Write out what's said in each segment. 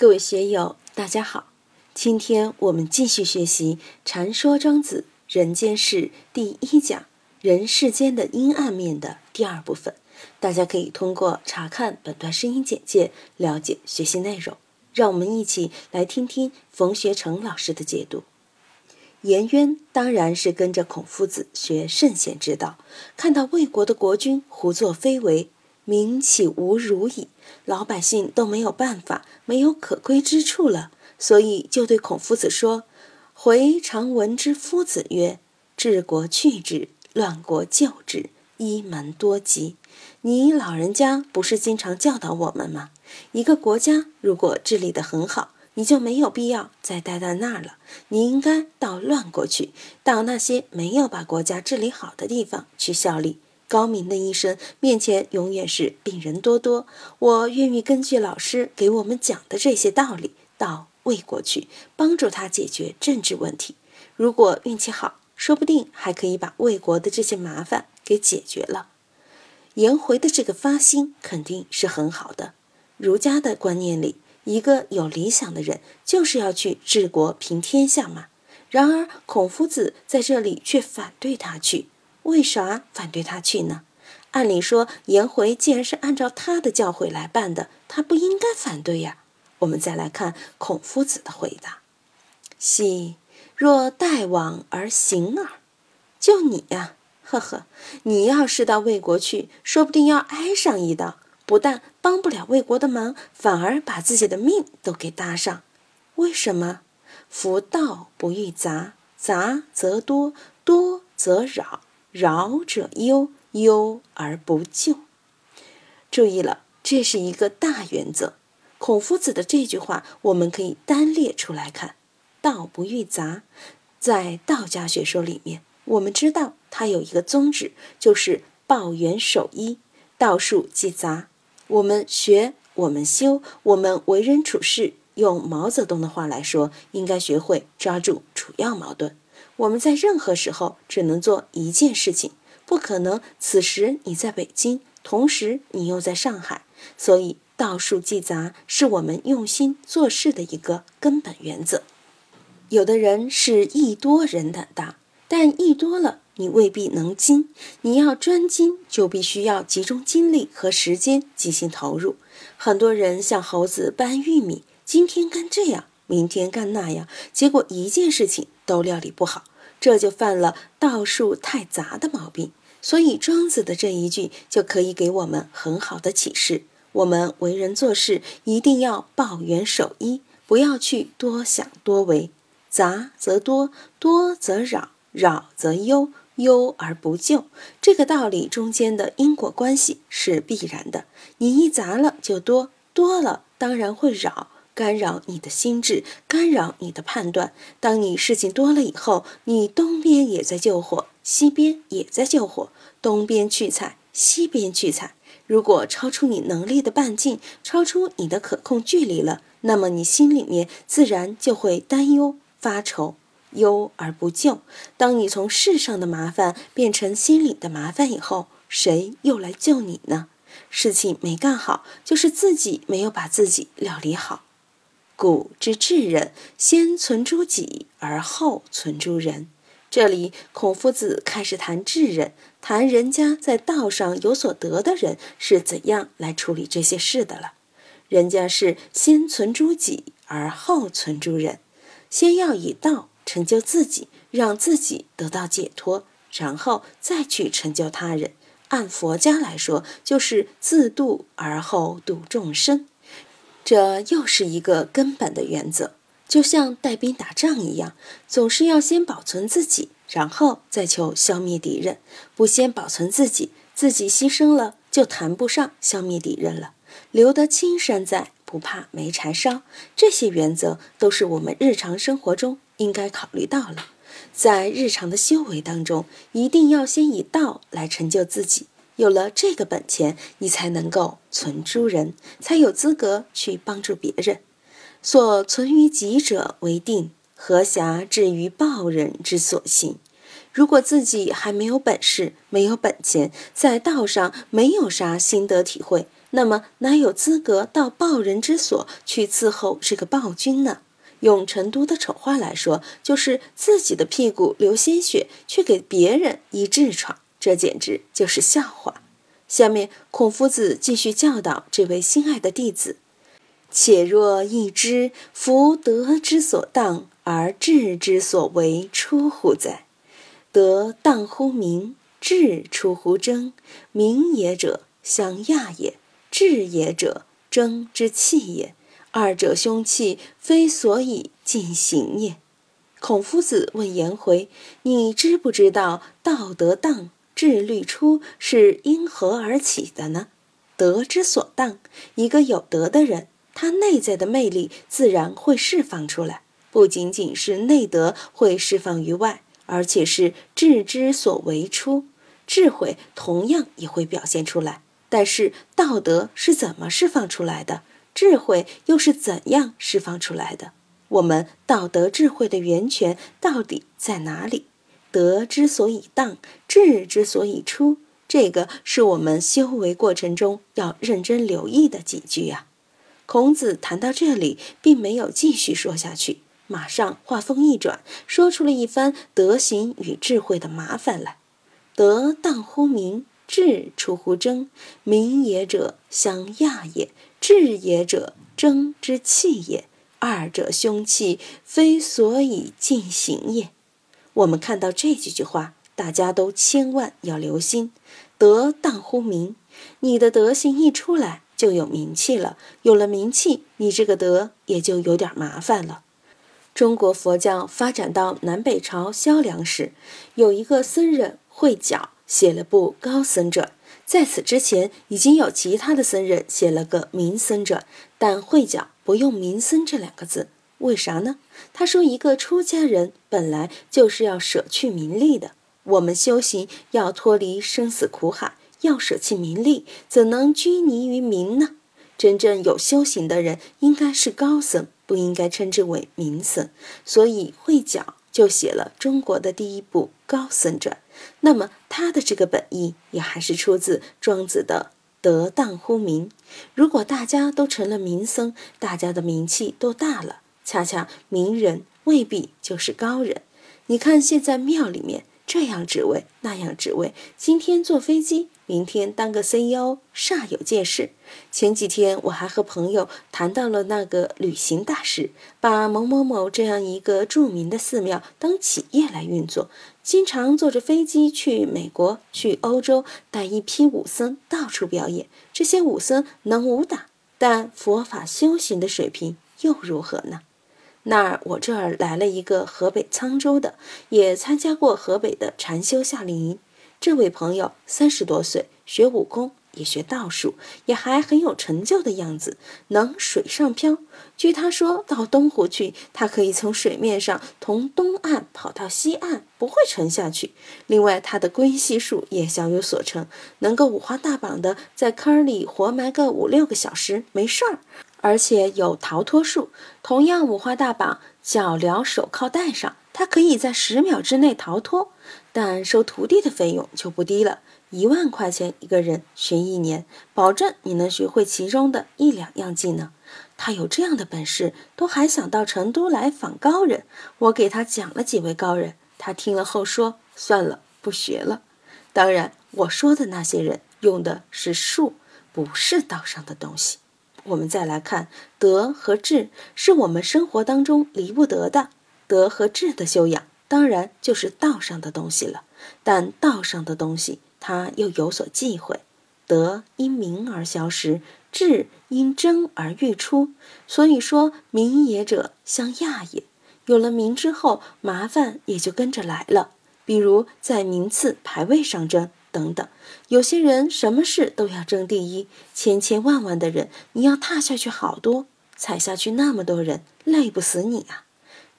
各位学友，大家好！今天我们继续学习《禅说庄子人间世》第一讲“人世间的阴暗面”的第二部分。大家可以通过查看本段声音简介了解学习内容。让我们一起来听听冯学成老师的解读。颜渊当然是跟着孔夫子学圣贤之道，看到魏国的国君胡作非为。民岂无辱矣？老百姓都没有办法，没有可归之处了，所以就对孔夫子说：“回常闻之夫子曰：‘治国去之，乱国救之，一门多疾。’你老人家不是经常教导我们吗？一个国家如果治理得很好，你就没有必要再待在那儿了。你应该到乱国去，到那些没有把国家治理好的地方去效力。”高明的医生面前永远是病人多多。我愿意根据老师给我们讲的这些道理，到魏国去帮助他解决政治问题。如果运气好，说不定还可以把魏国的这些麻烦给解决了。颜回的这个发心肯定是很好的。儒家的观念里，一个有理想的人就是要去治国平天下嘛。然而孔夫子在这里却反对他去。为啥反对他去呢？按理说，颜回既然是按照他的教诲来办的，他不应该反对呀。我们再来看孔夫子的回答：“昔若待往而行耳？就你呀，呵呵，你要是到魏国去，说不定要挨上一刀，不但帮不了魏国的忙，反而把自己的命都给搭上。为什么？夫道不欲杂，杂则多，多则扰。”饶者忧，忧而不救。注意了，这是一个大原则。孔夫子的这句话，我们可以单列出来看。道不欲杂，在道家学说里面，我们知道它有一个宗旨，就是抱元守一，道术即杂。我们学，我们修，我们为人处事，用毛泽东的话来说，应该学会抓住主要矛盾。我们在任何时候只能做一件事情，不可能此时你在北京，同时你又在上海。所以道术计杂是我们用心做事的一个根本原则。有的人是艺多人胆大，但艺多了你未必能精。你要专精，就必须要集中精力和时间进行投入。很多人像猴子搬玉米，今天干这样。明天干那样，结果一件事情都料理不好，这就犯了道术太杂的毛病。所以庄子的这一句就可以给我们很好的启示：我们为人做事一定要抱元守一，不要去多想多为。杂则多，多则扰，扰则忧，忧而不救。这个道理中间的因果关系是必然的。你一杂了就多，多了当然会扰。干扰你的心智，干扰你的判断。当你事情多了以后，你东边也在救火，西边也在救火，东边去采，西边去采。如果超出你能力的半径，超出你的可控距离了，那么你心里面自然就会担忧、发愁，忧而不救。当你从世上的麻烦变成心里的麻烦以后，谁又来救你呢？事情没干好，就是自己没有把自己料理好。古之智人，先存诸己，而后存诸人。这里，孔夫子开始谈智人，谈人家在道上有所得的人是怎样来处理这些事的了。人家是先存诸己，而后存诸人，先要以道成就自己，让自己得到解脱，然后再去成就他人。按佛家来说，就是自度而后度众生。这又是一个根本的原则，就像带兵打仗一样，总是要先保存自己，然后再求消灭敌人。不先保存自己，自己牺牲了，就谈不上消灭敌人了。留得青山在，不怕没柴烧。这些原则都是我们日常生活中应该考虑到了，在日常的修为当中，一定要先以道来成就自己。有了这个本钱，你才能够存诸人，才有资格去帮助别人。所存于己者为定，何暇至于报人之所行？如果自己还没有本事、没有本钱，在道上没有啥心得体会，那么哪有资格到报人之所去伺候这个暴君呢？用成都的丑话来说，就是自己的屁股流鲜血，去给别人医痔疮，这简直就是笑话。下面，孔夫子继续教导这位心爱的弟子：“且若一知夫德之所当而智之所为出乎哉？德当乎明，智出乎争。明也者，相亚也；智也者，争之气也。”二者凶器，非所以进行也。孔夫子问颜回：“你知不知道道德当、智律出是因何而起的呢？德之所当，一个有德的人，他内在的魅力自然会释放出来，不仅仅是内德会释放于外，而且是智之所为出，智慧同样也会表现出来。但是道德是怎么释放出来的？”智慧又是怎样释放出来的？我们道德智慧的源泉到底在哪里？德之所以当，智之所以出，这个是我们修为过程中要认真留意的几句呀。孔子谈到这里，并没有继续说下去，马上话锋一转，说出了一番德行与智慧的麻烦来。德当乎名，智出乎争。名也者，相亚也。智也者，争之器也；二者凶器，非所以进行也。我们看到这几句话，大家都千万要留心。德当乎名，你的德行一出来，就有名气了。有了名气，你这个德也就有点麻烦了。中国佛教发展到南北朝萧梁时，有一个僧人慧皎写了部《高僧传》。在此之前，已经有其他的僧人写了个《名僧传》，但慧皎不用“名僧”这两个字，为啥呢？他说，一个出家人本来就是要舍去名利的，我们修行要脱离生死苦海，要舍弃名利，怎能拘泥于名呢？真正有修行的人，应该是高僧，不应该称之为名僧。所以，慧皎就写了中国的第一部《高僧传》。那么他的这个本意也还是出自庄子的“得当乎名”。如果大家都成了名僧，大家的名气都大了，恰恰名人未必就是高人。你看现在庙里面。这样职位，那样职位，今天坐飞机，明天当个 CEO，煞有介事。前几天我还和朋友谈到了那个旅行大师，把某某某这样一个著名的寺庙当企业来运作，经常坐着飞机去美国、去欧洲，带一批武僧到处表演。这些武僧能武打，但佛法修行的水平又如何呢？那儿，我这儿来了一个河北沧州的，也参加过河北的禅修夏令营。这位朋友三十多岁，学武功，也学道术，也还很有成就的样子，能水上漂。据他说到东湖去，他可以从水面上从东岸跑到西岸，不会沉下去。另外，他的龟息术也小有所成，能够五花大绑的在坑里活埋个五六个小时，没事儿。而且有逃脱术，同样五花大绑，脚镣手铐带上，他可以在十秒之内逃脱。但收徒弟的费用就不低了，一万块钱一个人学一年，保证你能学会其中的一两样技能。他有这样的本事，都还想到成都来访高人。我给他讲了几位高人，他听了后说：“算了，不学了。”当然，我说的那些人用的是术，不是道上的东西。我们再来看，德和智是我们生活当中离不得的。德和智的修养，当然就是道上的东西了。但道上的东西，它又有所忌讳。德因名而消失，智因争而愈出。所以说，名也者，相亚也。有了名之后，麻烦也就跟着来了。比如在名次排位上争。等等，有些人什么事都要争第一，千千万万的人，你要踏下去好多，踩下去那么多人，累不死你啊！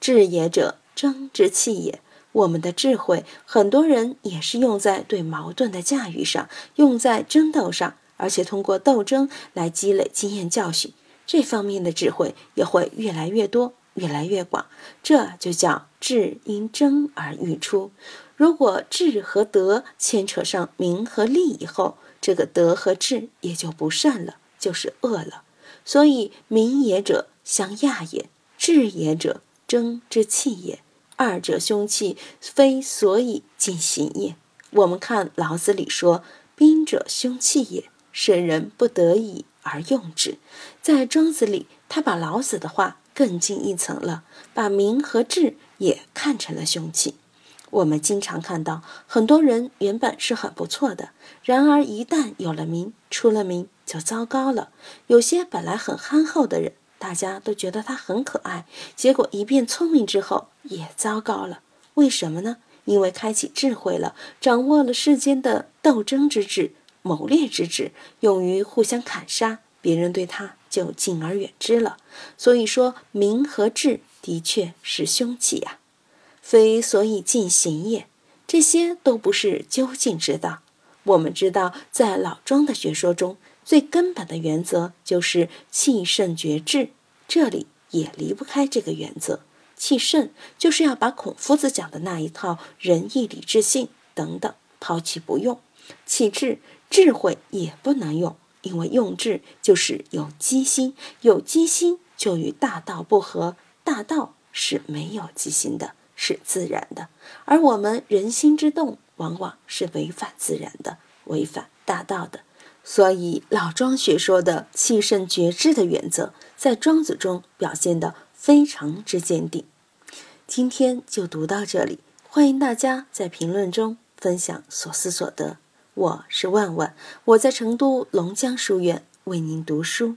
智也者，争之器也。我们的智慧，很多人也是用在对矛盾的驾驭上，用在争斗上，而且通过斗争来积累经验教训，这方面的智慧也会越来越多，越来越广。这就叫智因争而愈出。如果智和德牵扯上名和利以后，这个德和智也就不善了，就是恶了。所以名也者，相亚也；智也者，争之气也。二者凶器，非所以进行也。我们看老子里说：“兵者，凶器也，圣人不得已而用之。”在庄子里，他把老子的话更进一层了，把名和智也看成了凶器。我们经常看到很多人原本是很不错的，然而一旦有了名，出了名就糟糕了。有些本来很憨厚的人，大家都觉得他很可爱，结果一变聪明之后也糟糕了。为什么呢？因为开启智慧了，掌握了世间的斗争之智、谋略之智，勇于互相砍杀，别人对他就敬而远之了。所以说，名和智的确是凶器呀。非所以尽行也，这些都不是究竟之道。我们知道，在老庄的学说中，最根本的原则就是气盛绝智，这里也离不开这个原则。气盛就是要把孔夫子讲的那一套仁义礼智信等等抛弃不用；气智智慧也不能用，因为用智就是有机心，有机心就与大道不合，大道是没有机心的。是自然的，而我们人心之动往往是违反自然的，违反大道的。所以老庄学说的气盛绝智的原则，在庄子中表现得非常之坚定。今天就读到这里，欢迎大家在评论中分享所思所得。我是万万，我在成都龙江书院为您读书。